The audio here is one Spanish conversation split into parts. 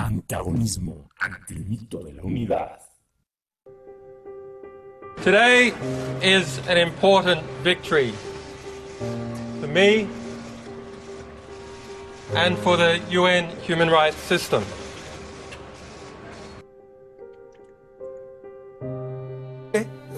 Antagonismo ante el mito de la unidad. Today is an important victory for me and for the UN human rights system.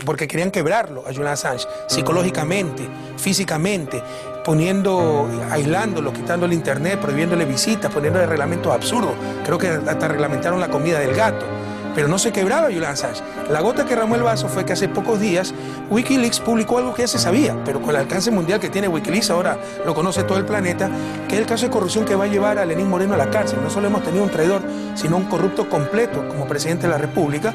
porque querían quebrarlo a Julian Assange psicológicamente, físicamente, poniendo, aislándolo, quitando el internet, prohibiéndole visitas, poniéndole reglamentos absurdos. Creo que hasta reglamentaron la comida del gato. Pero no se quebraba Julian Assange. La gota que ramó el vaso fue que hace pocos días Wikileaks publicó algo que ya se sabía, pero con el alcance mundial que tiene Wikileaks, ahora lo conoce todo el planeta, que es el caso de corrupción que va a llevar a Lenín Moreno a la cárcel. No solo hemos tenido un traidor, sino un corrupto completo como presidente de la República.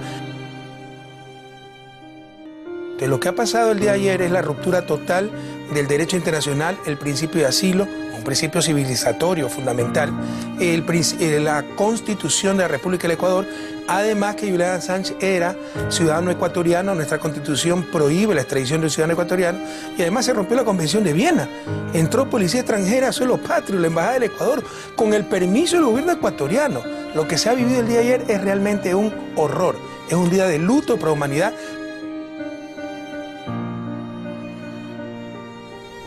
De lo que ha pasado el día de ayer es la ruptura total del derecho internacional, el principio de asilo, un principio civilizatorio fundamental, eh, la constitución de la República del Ecuador, además que Julián Sánchez era ciudadano ecuatoriano, nuestra constitución prohíbe la extradición de un ciudadano ecuatoriano, y además se rompió la convención de Viena. Entró policía extranjera a suelo patrio, la Embajada del Ecuador, con el permiso del gobierno ecuatoriano. Lo que se ha vivido el día de ayer es realmente un horror, es un día de luto para la humanidad,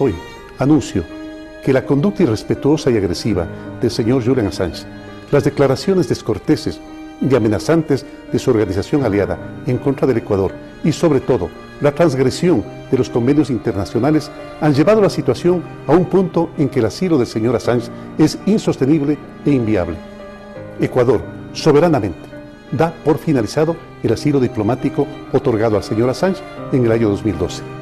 Hoy anuncio que la conducta irrespetuosa y agresiva del señor Julian Assange, las declaraciones descorteses y amenazantes de su organización aliada en contra del Ecuador y sobre todo la transgresión de los convenios internacionales han llevado la situación a un punto en que el asilo del señor Assange es insostenible e inviable. Ecuador, soberanamente, da por finalizado el asilo diplomático otorgado al señor Assange en el año 2012.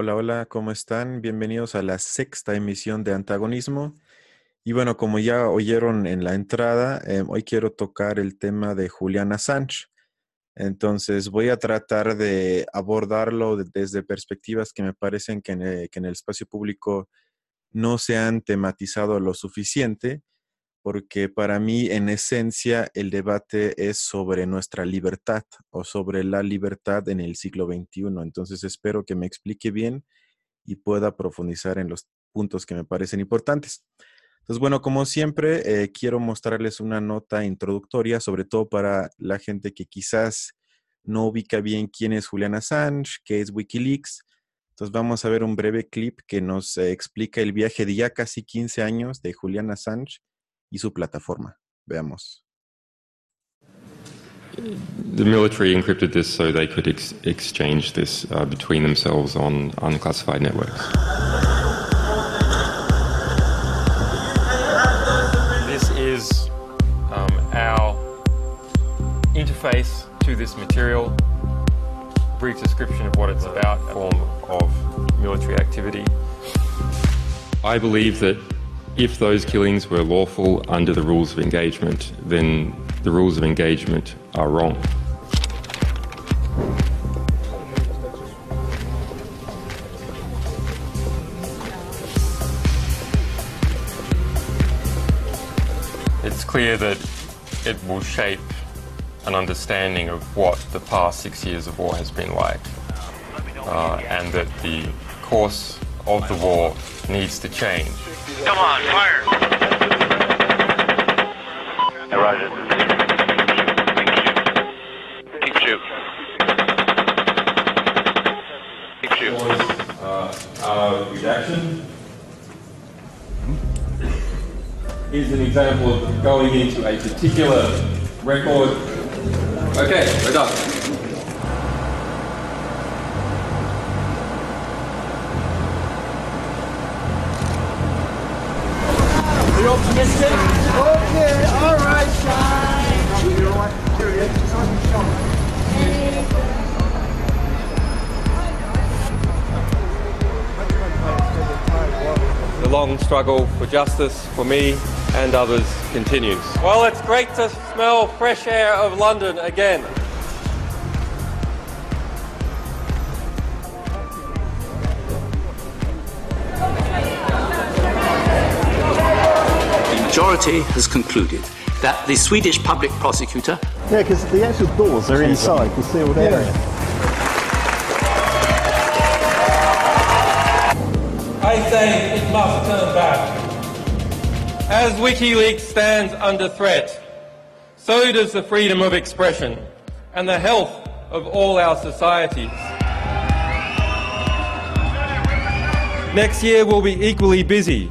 Hola, hola, ¿cómo están? Bienvenidos a la sexta emisión de Antagonismo. Y bueno, como ya oyeron en la entrada, em, hoy quiero tocar el tema de Juliana Sánchez. Entonces voy a tratar de abordarlo desde perspectivas que me parecen eh, que en el espacio público no se han tematizado lo suficiente porque para mí, en esencia, el debate es sobre nuestra libertad o sobre la libertad en el siglo XXI. Entonces, espero que me explique bien y pueda profundizar en los puntos que me parecen importantes. Entonces, bueno, como siempre, eh, quiero mostrarles una nota introductoria, sobre todo para la gente que quizás no ubica bien quién es Julian Assange, qué es Wikileaks. Entonces, vamos a ver un breve clip que nos eh, explica el viaje de ya casi 15 años de Julian Assange y su plataforma. Veamos. The military encrypted this so they could ex exchange this uh, between themselves on unclassified networks. This is um, our interface to this material, brief description of what it's about, form of military activity. I believe that if those killings were lawful under the rules of engagement, then the rules of engagement are wrong. It's clear that it will shape an understanding of what the past six years of war has been like, uh, and that the course of the war needs to change. Come on, fire. Yeah, roger. Keep shooting. Keep shooting. Uh, uh, reaction. Here's an example of going into a particular record. Okay, we're done. Struggle for justice for me and others continues. Well, it's great to smell fresh air of London again. The majority has concluded that the Swedish public prosecutor. Yeah, because the actual doors are inside the sealed area. I say it must turn back. As WikiLeaks stands under threat, so does the freedom of expression and the health of all our societies. Next year will be equally busy.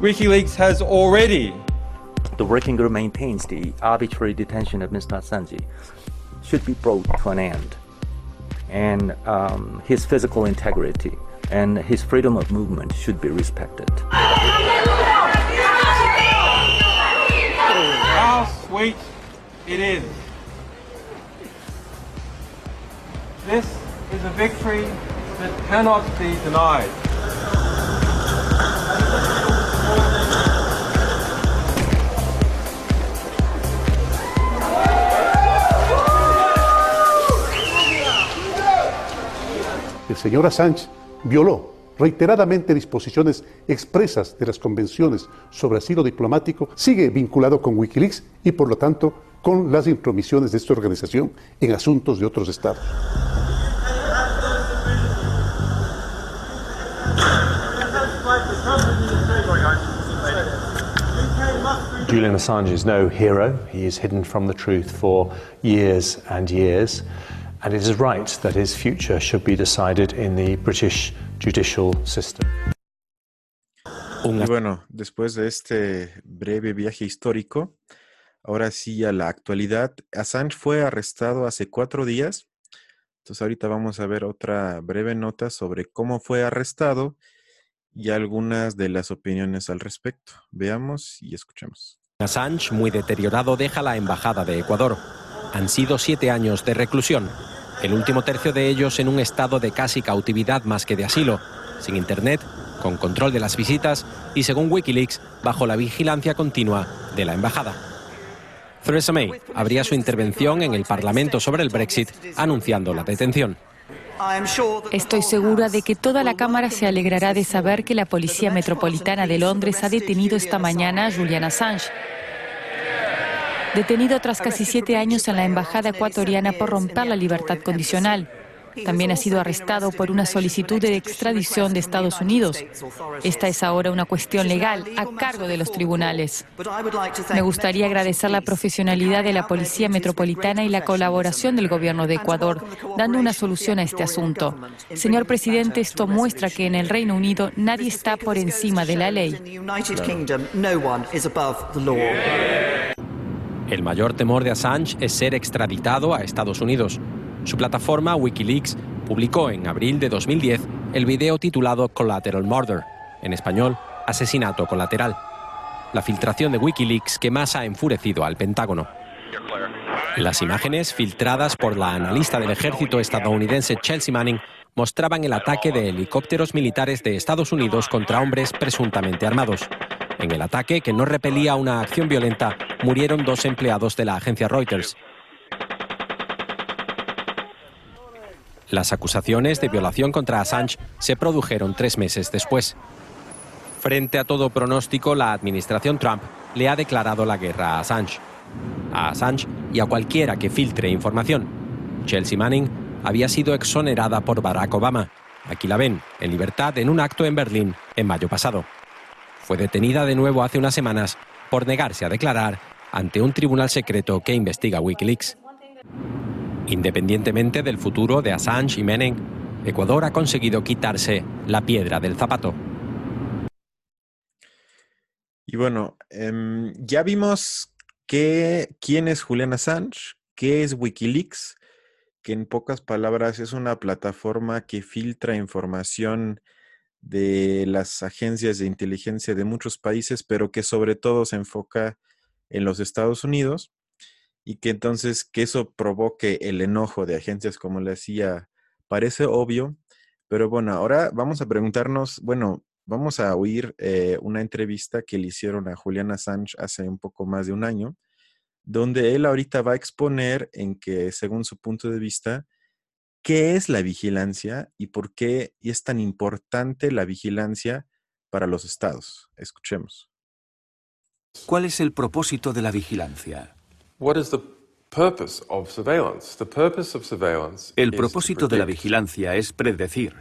WikiLeaks has already The working group maintains the arbitrary detention of Mr. Assange should be brought to an end, and um, his physical integrity and his freedom of movement should be respected. How sweet it is. This is a victory that cannot be denied. El señor Assange violó reiteradamente disposiciones expresas de las convenciones sobre asilo diplomático, sigue vinculado con Wikileaks y por lo tanto con las intromisiones de esta organización en asuntos de otros estados. Julian Assange is no hero. He is hidden from the truth for years and years. And it is right that his future should be decided in the British judicial system. Y bueno, después de este breve viaje histórico, ahora sí a la actualidad. Assange fue arrestado hace cuatro días. Entonces ahorita vamos a ver otra breve nota sobre cómo fue arrestado y algunas de las opiniones al respecto. Veamos y escuchemos. Assange, muy deteriorado, deja la embajada de Ecuador. Han sido siete años de reclusión, el último tercio de ellos en un estado de casi cautividad más que de asilo, sin internet, con control de las visitas y, según Wikileaks, bajo la vigilancia continua de la embajada. Theresa May abría su intervención en el Parlamento sobre el Brexit anunciando la detención. Estoy segura de que toda la Cámara se alegrará de saber que la Policía Metropolitana de Londres ha detenido esta mañana a Julian Assange. Detenido tras casi siete años en la Embajada ecuatoriana por romper la libertad condicional. También ha sido arrestado por una solicitud de extradición de Estados Unidos. Esta es ahora una cuestión legal a cargo de los tribunales. Me gustaría agradecer la profesionalidad de la Policía Metropolitana y la colaboración del Gobierno de Ecuador, dando una solución a este asunto. Señor presidente, esto muestra que en el Reino Unido nadie está por encima de la ley. El mayor temor de Assange es ser extraditado a Estados Unidos. Su plataforma Wikileaks publicó en abril de 2010 el video titulado Collateral Murder, en español, Asesinato Colateral, la filtración de Wikileaks que más ha enfurecido al Pentágono. Las imágenes, filtradas por la analista del ejército estadounidense Chelsea Manning, mostraban el ataque de helicópteros militares de Estados Unidos contra hombres presuntamente armados. En el ataque, que no repelía una acción violenta, murieron dos empleados de la agencia Reuters. Las acusaciones de violación contra Assange se produjeron tres meses después. Frente a todo pronóstico, la administración Trump le ha declarado la guerra a Assange. A Assange y a cualquiera que filtre información. Chelsea Manning había sido exonerada por Barack Obama. Aquí la ven, en libertad, en un acto en Berlín en mayo pasado. Fue detenida de nuevo hace unas semanas por negarse a declarar ante un tribunal secreto que investiga Wikileaks. Independientemente del futuro de Assange y Menem, Ecuador ha conseguido quitarse la piedra del zapato. Y bueno, em, ya vimos quién es Julian Assange, qué es Wikileaks, que en pocas palabras es una plataforma que filtra información de las agencias de inteligencia de muchos países, pero que sobre todo se enfoca en los Estados Unidos y que entonces que eso provoque el enojo de agencias como la CIA parece obvio, pero bueno, ahora vamos a preguntarnos, bueno, vamos a oír eh, una entrevista que le hicieron a Julian Assange hace un poco más de un año, donde él ahorita va a exponer en que, según su punto de vista, qué es la vigilancia y por qué es tan importante la vigilancia para los estados. Escuchemos. ¿Cuál es el propósito de la vigilancia? El propósito de la vigilancia es predecir,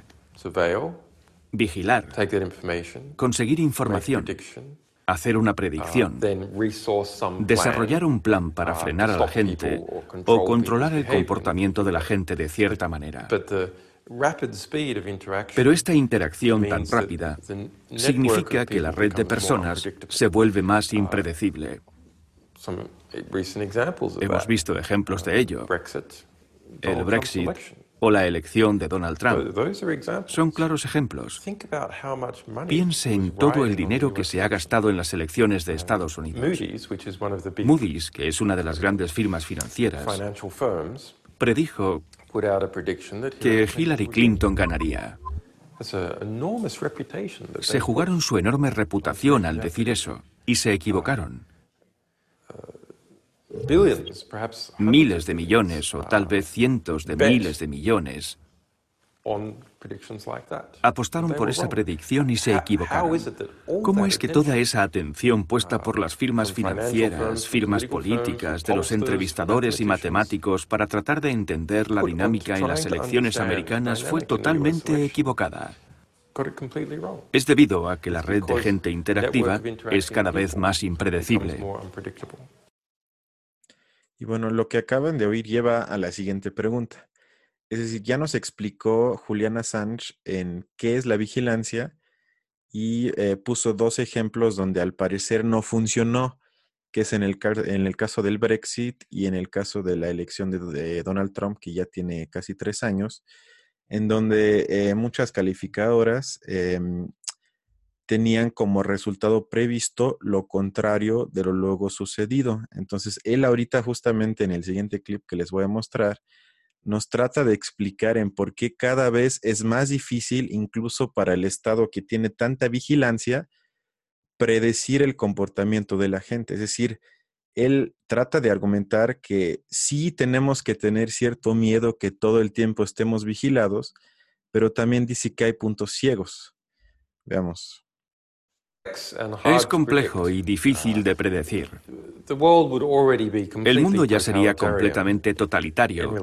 vigilar, conseguir información, hacer una predicción, desarrollar un plan para frenar a la gente o controlar el comportamiento de la gente de cierta manera. Pero esta interacción tan rápida significa que la red de personas se vuelve más impredecible. Hemos visto ejemplos de ello. El Brexit o la elección de Donald Trump son claros ejemplos. Piense en todo el dinero que se ha gastado en las elecciones de Estados Unidos. Moody's, que es una de las grandes firmas financieras, predijo que Hillary Clinton ganaría. Se jugaron su enorme reputación al decir eso y se equivocaron. Miles de millones o tal vez cientos de miles de millones. apostaron por esa predicción y se equivocaron. ¿Cómo es que toda esa atención puesta por las firmas financieras, firmas políticas, de los entrevistadores y matemáticos para tratar de entender la dinámica en las elecciones americanas fue totalmente equivocada? Es debido a que la red de gente interactiva es cada vez más impredecible. Y bueno, lo que acaban de oír lleva a la siguiente pregunta. Es decir, ya nos explicó Julian Assange en qué es la vigilancia y eh, puso dos ejemplos donde al parecer no funcionó, que es en el, en el caso del Brexit y en el caso de la elección de, Donald Trump, que ya tiene casi tres años, en donde eh, muchas calificadoras em, tenían como resultado previsto lo contrario de lo luego sucedido. Entonces, él ahorita justamente en el siguiente clip que les voy a mostrar, nos trata de explicar en por qué cada vez es más difícil, incluso para el Estado que tiene tanta vigilancia, predecir el comportamiento de la gente. Es decir, él trata de argumentar que sí tenemos que tener cierto miedo que todo el tiempo estemos vigilados, pero también dice que hay puntos ciegos. Veamos. Es complejo y difícil de predecir. El mundo ya sería completamente totalitario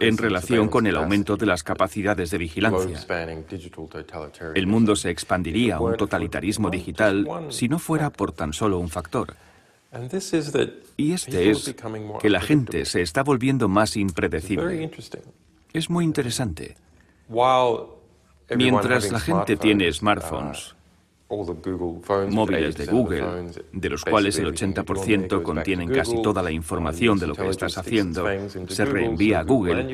en relación con el aumento de las capacidades de vigilancia. El mundo se expandiría a un totalitarismo digital si no fuera por tan solo un factor. Y este es que la gente se está volviendo más impredecible. Es muy interesante. Mientras la gente tiene smartphones, móviles de Google, de los cuales el 80% contienen casi toda la información de lo que estás haciendo, se reenvía a Google,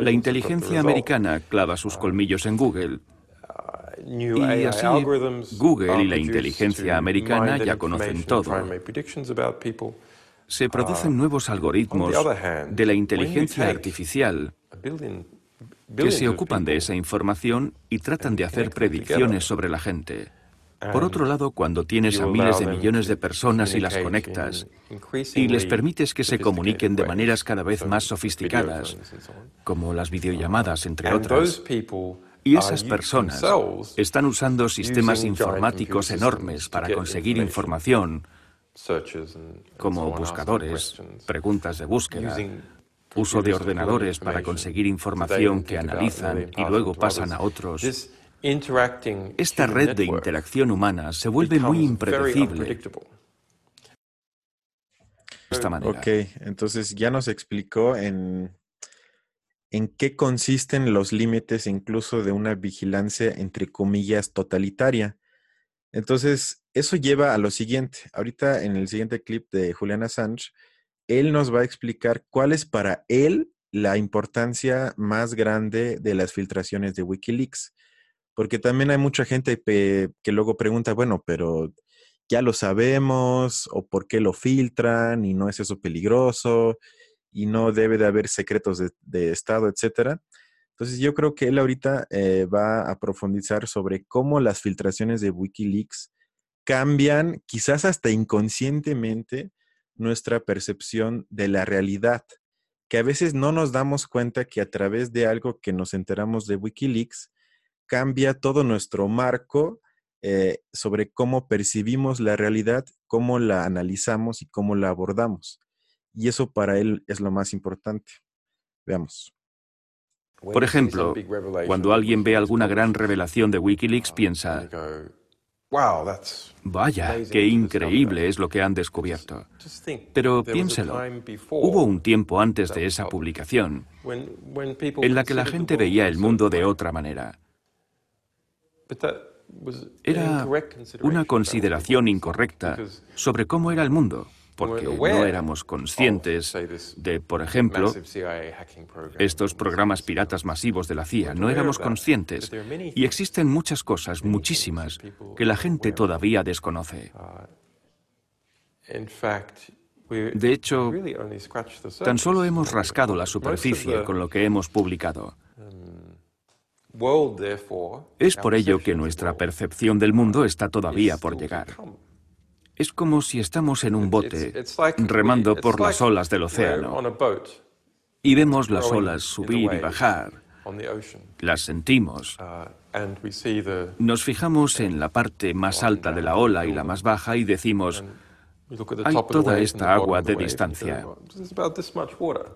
la inteligencia americana clava sus colmillos en Google. Y así Google y la inteligencia americana ya conocen todo. Se producen nuevos algoritmos de la inteligencia artificial que se ocupan de esa información y tratan de hacer predicciones sobre la gente. Por otro lado, cuando tienes a miles de millones de personas y las conectas y les permites que se comuniquen de maneras cada vez más sofisticadas, como las videollamadas, entre otras, y esas personas están usando sistemas informáticos enormes para conseguir información, como buscadores, preguntas de búsqueda, uso de ordenadores para conseguir información que analizan y luego pasan a otros. Esta red de interacción humana se vuelve muy impredecible. esta manera. Ok, entonces ya nos explicó en, en qué consisten los límites incluso de una vigilancia entre comillas totalitaria. Entonces, eso lleva a lo siguiente. Ahorita en el siguiente clip de Julian Assange, él nos va a explicar cuál es para él la importancia más grande de las filtraciones de Wikileaks. Porque también hay mucha gente que luego pregunta, bueno, pero ya lo sabemos, o por qué lo filtran, y no es eso peligroso, y no debe de haber secretos de, Estado, etcétera. Entonces yo creo que él ahorita eh, va a profundizar sobre cómo las filtraciones de Wikileaks cambian, quizás hasta inconscientemente, nuestra percepción de la realidad, que a veces no nos damos cuenta que a través de algo que nos enteramos de Wikileaks, cambia todo nuestro marco eh, sobre cómo percibimos la realidad, cómo la analizamos y cómo la abordamos. Y eso para él es lo más importante. Veamos. Por ejemplo, cuando alguien ve alguna gran revelación de Wikileaks, piensa, vaya, qué increíble es lo que han descubierto. Pero piénselo, hubo un tiempo antes de esa publicación en la que la gente veía el mundo de otra manera. Era una consideración incorrecta sobre cómo era el mundo porque no éramos conscientes de, por ejemplo, estos programas piratas masivos de la CIA. No éramos conscientes. Y existen muchas cosas, muchísimas, que la gente todavía desconoce. De hecho, tan solo hemos rascado la superficie con lo que hemos publicado. Es por ello que nuestra percepción del mundo está todavía por llegar. Es como si estamos en un bote remando por las olas del océano y vemos las olas subir y bajar. Las sentimos. Nos fijamos en la parte más alta de la ola y la más baja y decimos, hay toda esta agua de distancia.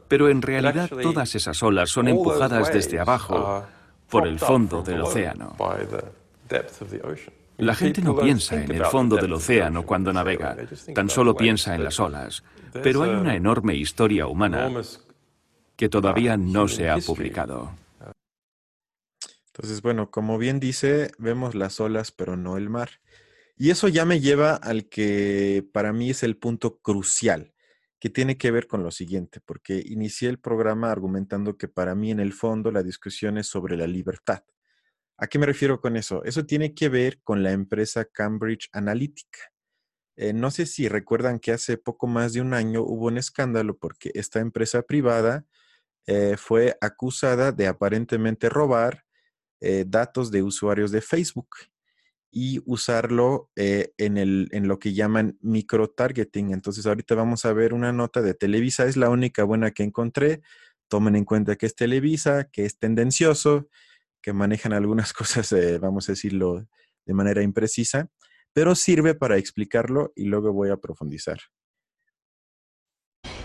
Pero en realidad todas esas olas son empujadas desde abajo por el fondo del océano. La gente no piensa en el fondo del océano cuando navega, tan solo piensa en las olas. Pero hay una enorme historia humana que todavía no se ha publicado. Entonces, bueno, como bien dice, vemos las olas, pero no el mar. Y eso ya me lleva al que para mí es el punto crucial, que tiene que ver con lo siguiente, porque inicié el programa argumentando que para mí en el fondo la discusión es sobre la libertad. ¿A qué me refiero con eso? Eso tiene que ver con la empresa Cambridge Analytica. Eh, no sé si recuerdan que hace poco más de un año hubo un escándalo porque esta empresa privada eh, fue acusada de aparentemente robar eh, datos de usuarios de Facebook y usarlo en, el, en lo que llaman micro-targeting. Entonces ahorita vamos a ver una nota de Televisa, es la única buena que encontré. Tomen en cuenta que es Televisa, que es tendencioso que manejan algunas cosas, vamos a decirlo, de manera imprecisa, pero sirve para explicarlo y luego voy a profundizar.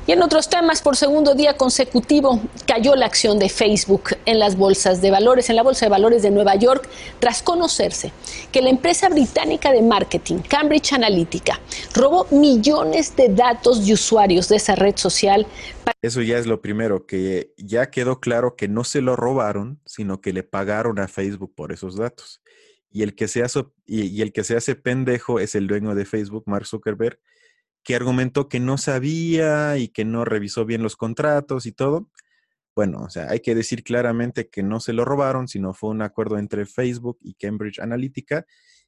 Y en otros temas, por segundo día consecutivo, cayó la acción de Facebook en las bolsas de valores, en la bolsa de valores de Nueva York, tras conocerse que la empresa británica de marketing, Cambridge Analytica, robó millones de datos de usuarios de esa red social. Eso ya es lo primero, que ya quedó claro que no se lo robaron, sino que le pagaron a Facebook por esos datos. Y el que se hace, y el que se hace pendejo es el dueño de Facebook, Mark Zuckerberg, que argumentó que no sabía y que no revisó bien los contratos y todo. Bueno, o sea, hay que decir claramente que no se lo robaron, sino fue un acuerdo entre Facebook y Cambridge Analytica,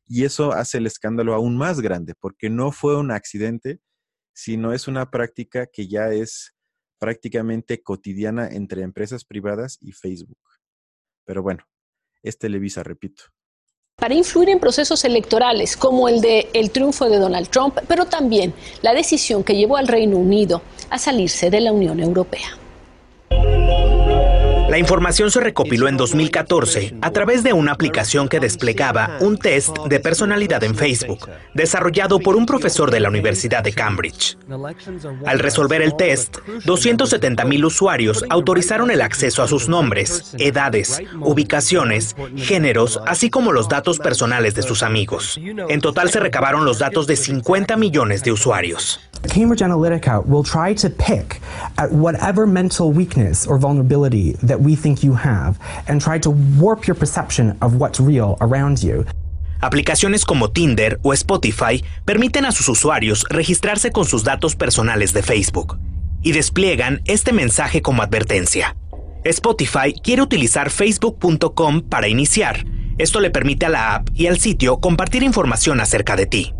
y eso hace el escándalo aún más grande, porque no fue un accidente, sino es una práctica que ya es prácticamente cotidiana entre empresas privadas y Facebook. Pero bueno, es Televisa, repito para influir en procesos electorales como el de el triunfo de Donald Trump, pero también la decisión que llevó al Reino Unido a salirse de la Unión Europea. La información se recopiló en 2014 a través de una aplicación que desplegaba un test de personalidad en Facebook, desarrollado por un profesor de la Universidad de Cambridge. Al resolver el test, 270.000 usuarios autorizaron el acceso a sus nombres, edades, ubicaciones, géneros, así como los datos personales de sus amigos. En total se recabaron los datos de 50 millones de usuarios. Cambridge Analytica will try to pick at whatever mental weakness or vulnerability that we think you have and try to warp your perception of what's real around you. Aplicaciones como Tinder o Spotify permiten a sus usuarios registrarse con sus datos personales de Facebook y despliegan este mensaje como advertencia. Spotify quiere utilizar facebook.com para iniciar. Esto le permite a la app y al sitio compartir información acerca de ti.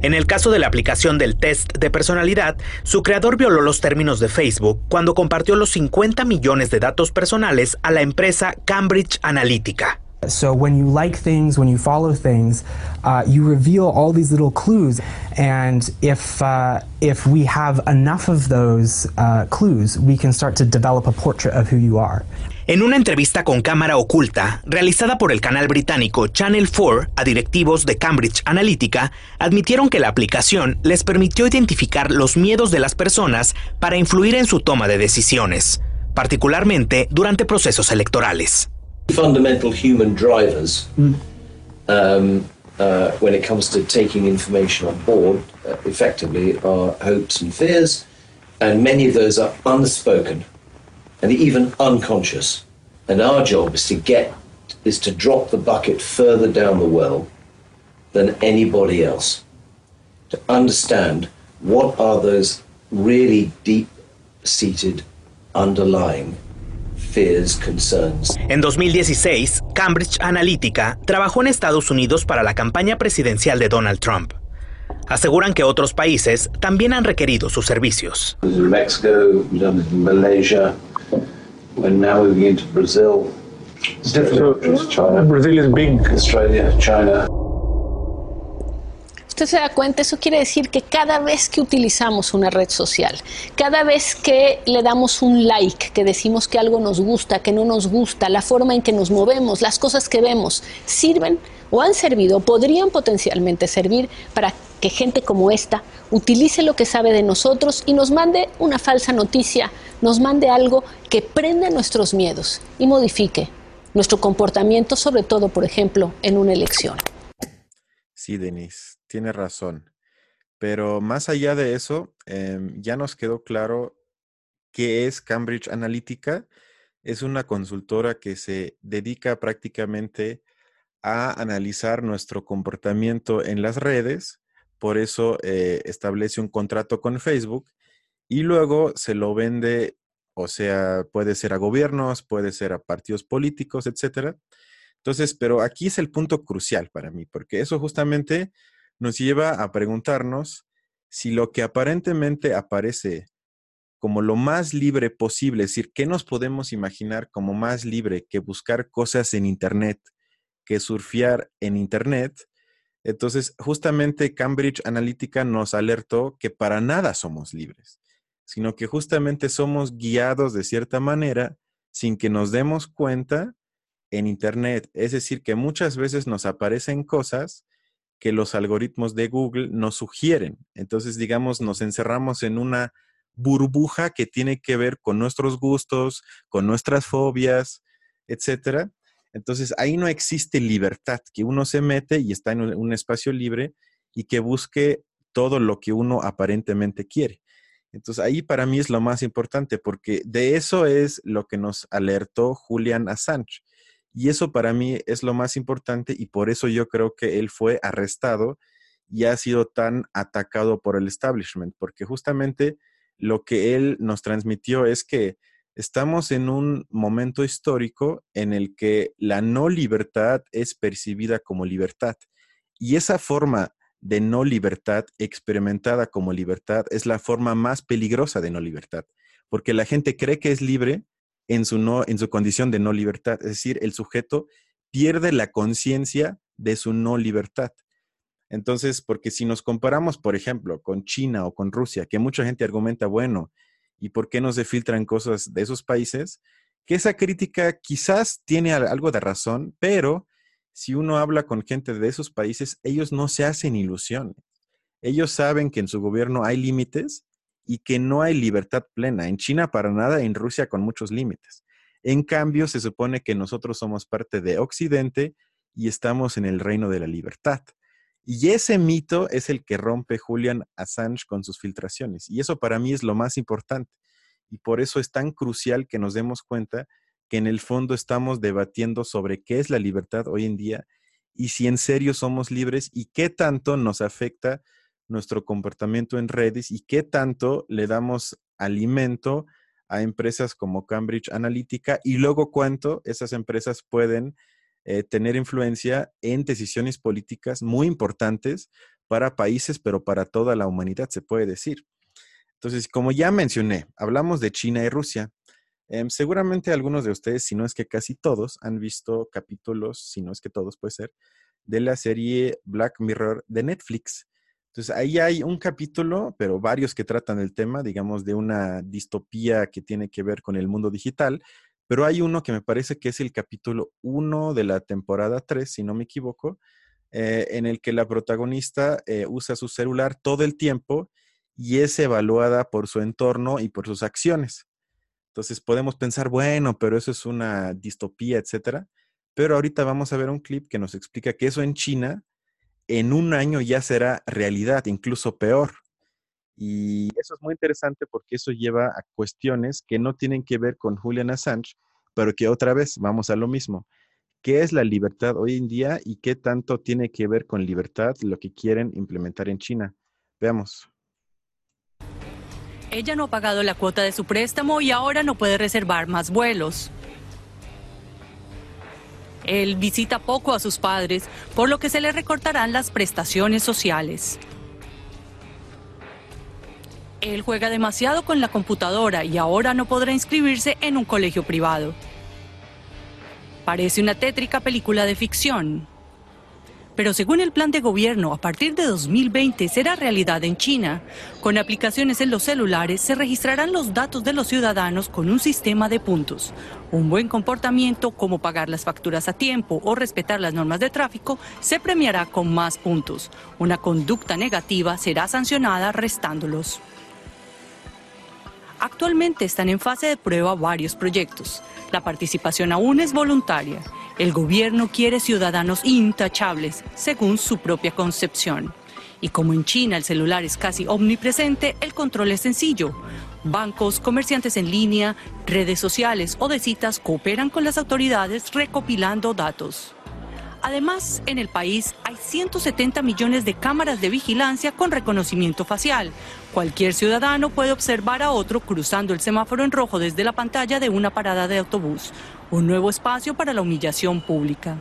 En el caso de la aplicación del test de personalidad, su creador violó los términos de Facebook cuando compartió los 50 millones de datos personales a la empresa Cambridge Analytica. So when you like things, when you follow things, uh, you reveal all these little clues, and if uh, if we have enough of those uh, clues, we can start to develop a portrait of who you are. En una entrevista con cámara oculta, realizada por el canal británico Channel 4 a directivos de Cambridge Analytica, admitieron que la aplicación les permitió identificar los miedos de las personas para influir en su toma de decisiones, particularmente durante procesos electorales. fundamental human drivers um, uh, when it comes to taking information on board, uh, effectively, are hopes and fears, and many of those are unspoken and even unconscious. And our job is to get is to drop the bucket further down the well than anybody else. To understand what are those really deep-seated underlying En 2016, Cambridge Analytica trabajó en Estados Unidos para la campaña presidencial de Donald Trump. Aseguran que otros países también han requerido sus servicios. Mexico, Malaysia, and now moving into Brazil. China. Brazil is big. Australia, China. Usted se da cuenta, eso quiere decir que cada vez que utilizamos una red social, cada vez que le damos un like, que decimos que algo nos gusta, que no nos gusta, la forma en que nos movemos, las cosas que vemos, sirven o han servido, podrían potencialmente servir para que gente como esta utilice lo que sabe de nosotros y nos mande una falsa noticia, nos mande algo que prenda nuestros miedos y modifique nuestro comportamiento, sobre todo, por ejemplo, en una elección. Sí, Denise, tiene razón. Pero más allá de eso, em, ya nos quedó claro qué es Cambridge Analytica. Es una consultora que se dedica prácticamente a analizar nuestro comportamiento en las redes. Por eso eh, establece un contrato con Facebook y luego se lo vende, o sea, puede ser a gobiernos, puede ser a partidos políticos, etcétera. Entonces, pero aquí es el punto crucial para mí, porque eso justamente nos lleva a preguntarnos si lo que aparentemente aparece como lo más libre posible, es decir, ¿qué nos podemos imaginar como más libre que buscar cosas en Internet, que surfear en Internet? Entonces, justamente Cambridge Analytica nos alertó que para nada somos libres, sino que justamente somos guiados de cierta manera sin que nos demos cuenta en Internet. Es decir, que muchas veces nos aparecen cosas que los algoritmos de Google nos sugieren. Entonces, digamos, nos encerramos en una burbuja que tiene que ver con nuestros gustos, con nuestras fobias, etcétera. Entonces, ahí no existe libertad, que uno se mete y está en un espacio libre y que busque todo lo que uno aparentemente quiere. Entonces, ahí para mí es lo más importante, porque de eso es lo que nos alertó Julian Assange. Y eso para mí es lo más importante y por eso yo creo que él fue arrestado y ha sido tan atacado por el establishment, porque justamente lo que él nos transmitió es que estamos en un momento histórico en el que la no libertad es percibida como libertad. Y esa forma de no libertad experimentada como libertad es la forma más peligrosa de no libertad, porque la gente cree que es libre en su, no, en su condición de no libertad. Es decir, el sujeto pierde la conciencia de su no libertad. Entonces, porque si nos comparamos, por ejemplo, con China o con Rusia, que mucha gente argumenta, bueno, ¿y por qué no se filtran cosas de esos países? Que esa crítica quizás tiene algo de razón, pero si uno habla con gente de esos países, ellos no se hacen ilusiones. Ellos saben que en su gobierno hay límites y que no hay libertad plena. En China para nada, en Rusia con muchos límites. En cambio, se supone que nosotros somos parte de Occidente y estamos en el reino de la libertad. Y ese mito es el que rompe Julian Assange con sus filtraciones. Y eso para mí es lo más importante. Y por eso es tan crucial que nos demos cuenta que en el fondo estamos debatiendo sobre qué es la libertad hoy en día y si en serio somos libres y qué tanto nos afecta nuestro comportamiento en redes y qué tanto le damos alimento a empresas como Cambridge Analytica y luego cuánto esas empresas pueden eh, tener influencia en decisiones políticas muy importantes para países, pero para toda la humanidad, se puede decir. Entonces, como ya mencioné, hablamos de China y Rusia. Em, seguramente algunos de ustedes, si no es que casi todos, han visto capítulos, si no es que todos puede ser, de la serie Black Mirror de Netflix. Entonces, ahí hay un capítulo, pero varios que tratan el tema, digamos, de una distopía que tiene que ver con el mundo digital, pero hay uno que me parece que es el capítulo 1 de la temporada 3, si no me equivoco, eh, en el que la protagonista eh, usa su celular todo el tiempo y es evaluada por su entorno y por sus acciones. Entonces podemos pensar, bueno, pero eso es una distopía, etcétera. Pero ahorita vamos a ver un clip que nos explica que eso en China en un año ya será realidad, incluso peor. Y eso es muy interesante porque eso lleva a cuestiones que no tienen que ver con Julian Assange, pero que otra vez vamos a lo mismo. ¿Qué es la libertad hoy en día y qué tanto tiene que ver con libertad lo que quieren implementar en China? Veamos. Ella no ha pagado la cuota de su préstamo y ahora no puede reservar más vuelos. Él visita poco a sus padres, por lo que se le recortarán las prestaciones sociales. Él juega demasiado con la computadora y ahora no podrá inscribirse en un colegio privado. Parece una tétrica película de ficción. Pero según el plan de gobierno, a partir de 2020 será realidad en China. Con aplicaciones en los celulares se registrarán los datos de los ciudadanos con un sistema de puntos. Un buen comportamiento, como pagar las facturas a tiempo o respetar las normas de tráfico, se premiará con más puntos. Una conducta negativa será sancionada restándolos. Actualmente están en fase de prueba varios proyectos. La participación aún es voluntaria. El gobierno quiere ciudadanos intachables, según su propia concepción. Y como en China el celular es casi omnipresente, el control es sencillo. Bancos, comerciantes en línea, redes sociales o de citas cooperan con las autoridades recopilando datos. Además, en el país hay 170 millones de cámaras de vigilancia con reconocimiento facial. Cualquier ciudadano puede observar a otro cruzando el semáforo en rojo desde la pantalla de una parada de autobús. Un nuevo espacio para la humillación pública.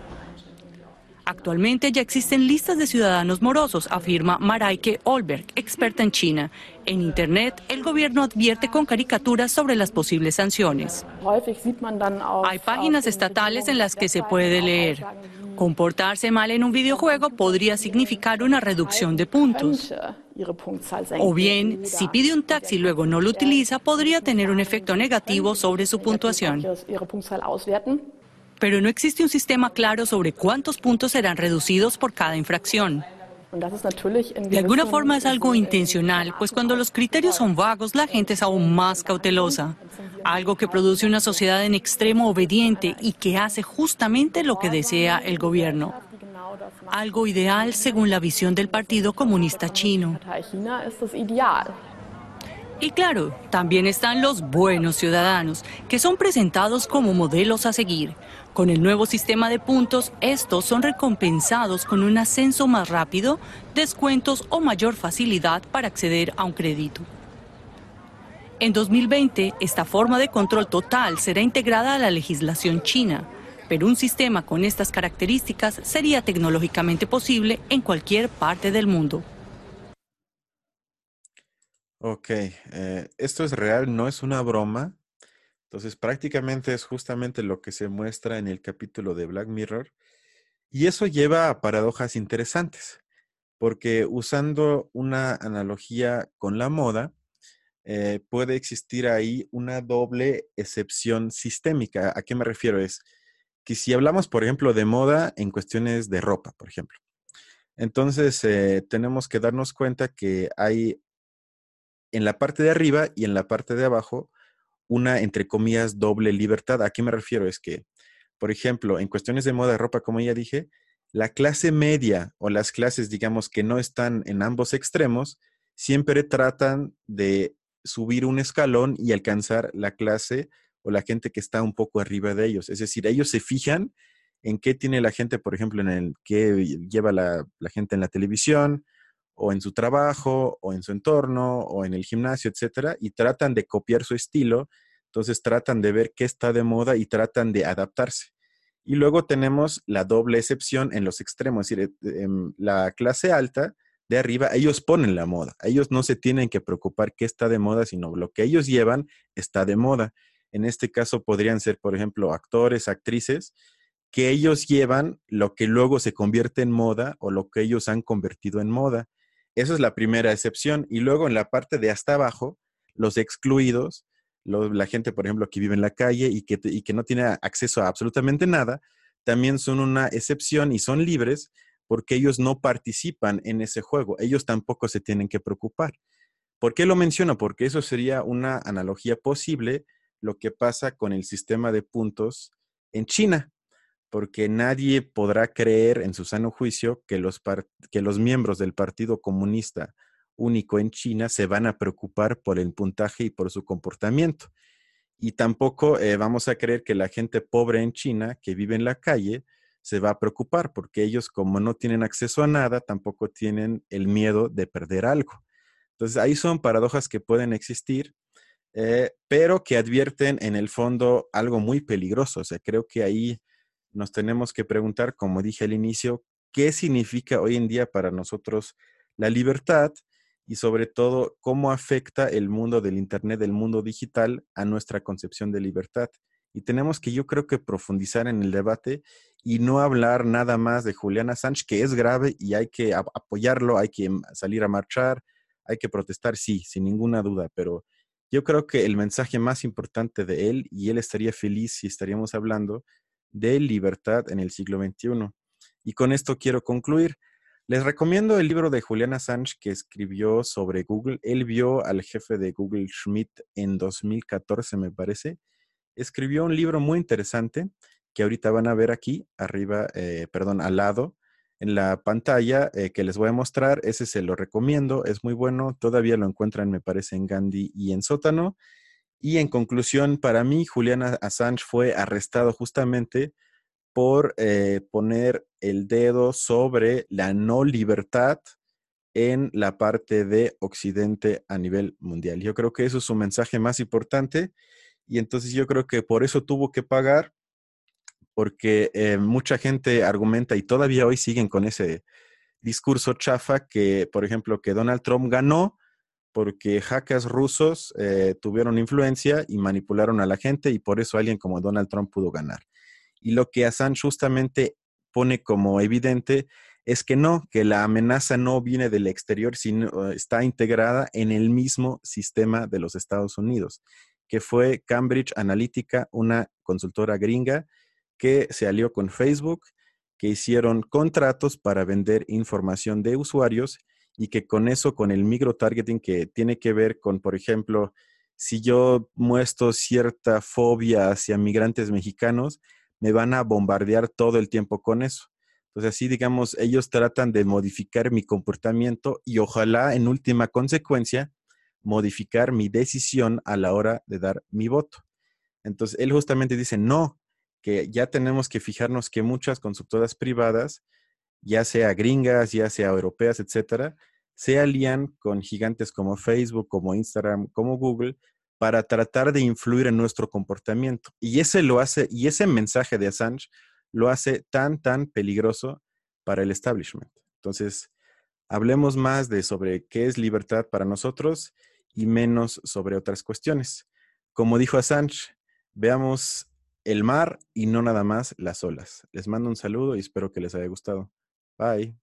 Actualmente ya existen listas de ciudadanos morosos, afirma Maraike Olberg, experta en China. En Internet, el gobierno advierte con caricaturas sobre las posibles sanciones. Hay páginas estatales en las que se puede leer. Comportarse mal en un videojuego podría significar una reducción de puntos. O bien, si pide un taxi y luego no lo utiliza, podría tener un efecto negativo sobre su puntuación pero no existe un sistema claro sobre cuántos puntos serán reducidos por cada infracción. De alguna forma es algo intencional, pues cuando los criterios son vagos, la gente es aún más cautelosa. Algo que produce una sociedad en extremo obediente y que hace justamente lo que desea el gobierno. Algo ideal según la visión del Partido Comunista Chino. Y claro, también están los buenos ciudadanos, que son presentados como modelos a seguir. Con el nuevo sistema de puntos, estos son recompensados con un ascenso más rápido, descuentos o mayor facilidad para acceder a un crédito. En 2020, esta forma de control total será integrada a la legislación china, pero un sistema con estas características sería tecnológicamente posible en cualquier parte del mundo. Ok, eh, esto es real, no es una broma. Entonces, prácticamente es justamente lo que se muestra en el capítulo de Black Mirror. Y eso lleva a paradojas interesantes, porque usando una analogía con la moda, eh, puede existir ahí una doble excepción sistémica. ¿A qué me refiero? Es si hablamos, por ejemplo, de moda en cuestiones de ropa, por ejemplo, entonces eh, tenemos que darnos cuenta que hay en la parte de arriba y en la parte de abajo una, entre comillas, doble libertad. ¿A qué me refiero? Es que, por ejemplo, en cuestiones de moda ropa, como ya dije, la clase media o las clases, digamos, que no están en ambos extremos, siempre tratan de subir un escalón y alcanzar la clase o la gente que está un poco arriba de ellos. Es decir, ellos se fijan en qué tiene la gente, por ejemplo, en el qué lleva la, la gente en la televisión, o en su trabajo, o en su entorno, o en el gimnasio, etcétera, y tratan de copiar su estilo, entonces tratan de ver qué está de moda y tratan de adaptarse. Y luego tenemos la doble excepción en los extremos, es decir, en em, la clase alta de arriba, ellos ponen la moda. Ellos no se tienen que preocupar qué está de moda, sino lo que ellos llevan está de moda. En este caso podrían ser, por ejemplo, actores, actrices, que ellos llevan lo que luego se convierte en moda o lo que ellos han convertido en moda. Esa es la primera excepción. Y luego en la parte de hasta abajo, los excluidos, la gente, por ejemplo, que vive en la calle y que, y que no tiene acceso a absolutamente nada, también son una excepción y son libres porque ellos no participan en ese juego. Ellos tampoco se tienen que preocupar. ¿Por qué lo menciono? Porque eso sería una analogía posible lo que pasa con el sistema de puntos en China, porque nadie podrá creer en su sano juicio que los, que los miembros del Partido Comunista único en China se van a preocupar por el puntaje y por su comportamiento. Y tampoco eh, vamos a creer que la gente pobre en China que vive en la calle se va a preocupar porque ellos como no tienen acceso a nada, tampoco tienen el miedo de perder algo. Entonces ahí son paradojas que pueden existir, eh, pero que advierten en el fondo algo muy peligroso. O sea, creo que ahí nos tenemos que preguntar, como dije al inicio, qué significa hoy en día para nosotros la libertad y sobre todo cómo afecta el mundo del Internet, del mundo digital a nuestra concepción de libertad. Y tenemos que yo creo que profundizar en el debate y no hablar nada más de Juliana Sánchez, que es grave y hay que apoyarlo, hay que salir a marchar, hay que protestar, sí, sin ninguna duda, pero yo creo que el mensaje más importante de él, y él estaría feliz si estaríamos hablando de libertad en el siglo XXI. Y con esto quiero concluir. Les recomiendo el libro de Juliana Sánchez que escribió sobre Google. Él vio al jefe de Google Schmidt en 2014, me parece. Escribió un libro muy interesante que ahorita van a ver aquí, arriba, eh, perdón, al lado, en la pantalla eh, que les voy a mostrar. Ese se lo recomiendo, es muy bueno. Todavía lo encuentran, me parece, en Gandhi y en Sótano. Y en conclusión, para mí, Julian Assange fue arrestado justamente por eh, poner el dedo sobre la no libertad en la parte de Occidente a nivel mundial. Yo creo que eso es su mensaje más importante y entonces yo creo que por eso tuvo que pagar porque eh, mucha gente argumenta y todavía hoy siguen con ese discurso chafa que, por ejemplo, que Donald Trump ganó porque hackers rusos eh, tuvieron influencia y manipularon a la gente y por eso alguien como Donald Trump pudo ganar. Y lo que Assange justamente pone como evidente es que no, que la amenaza no viene del exterior, sino está integrada en el mismo sistema de los Estados Unidos, que fue Cambridge Analytica, una consultora gringa que se alió con Facebook, que hicieron contratos para vender información de usuarios y que con eso, con el micro-targeting que tiene que ver con, por ejemplo, si yo muestro cierta fobia hacia migrantes mexicanos, me van a bombardear todo el tiempo con eso. Entonces, así, digamos, ellos tratan de modificar mi comportamiento y ojalá, en última consecuencia, modificar mi decisión a la hora de dar mi voto. Entonces, él justamente dice, no, que ya tenemos que fijarnos que muchas consultoras privadas, ya sea gringas, ya sea europeas, etcétera, se alían con gigantes como Facebook, como Instagram, como Google, para tratar de influir en nuestro comportamiento. Y ese lo hace, y ese mensaje de Assange lo hace tan, tan peligroso para el establishment. Entonces, hablemos más de sobre qué es libertad para nosotros y menos sobre otras cuestiones. Como dijo Assange, veamos el mar y no nada más las olas. Les mando un saludo y espero que les haya gustado. Bye.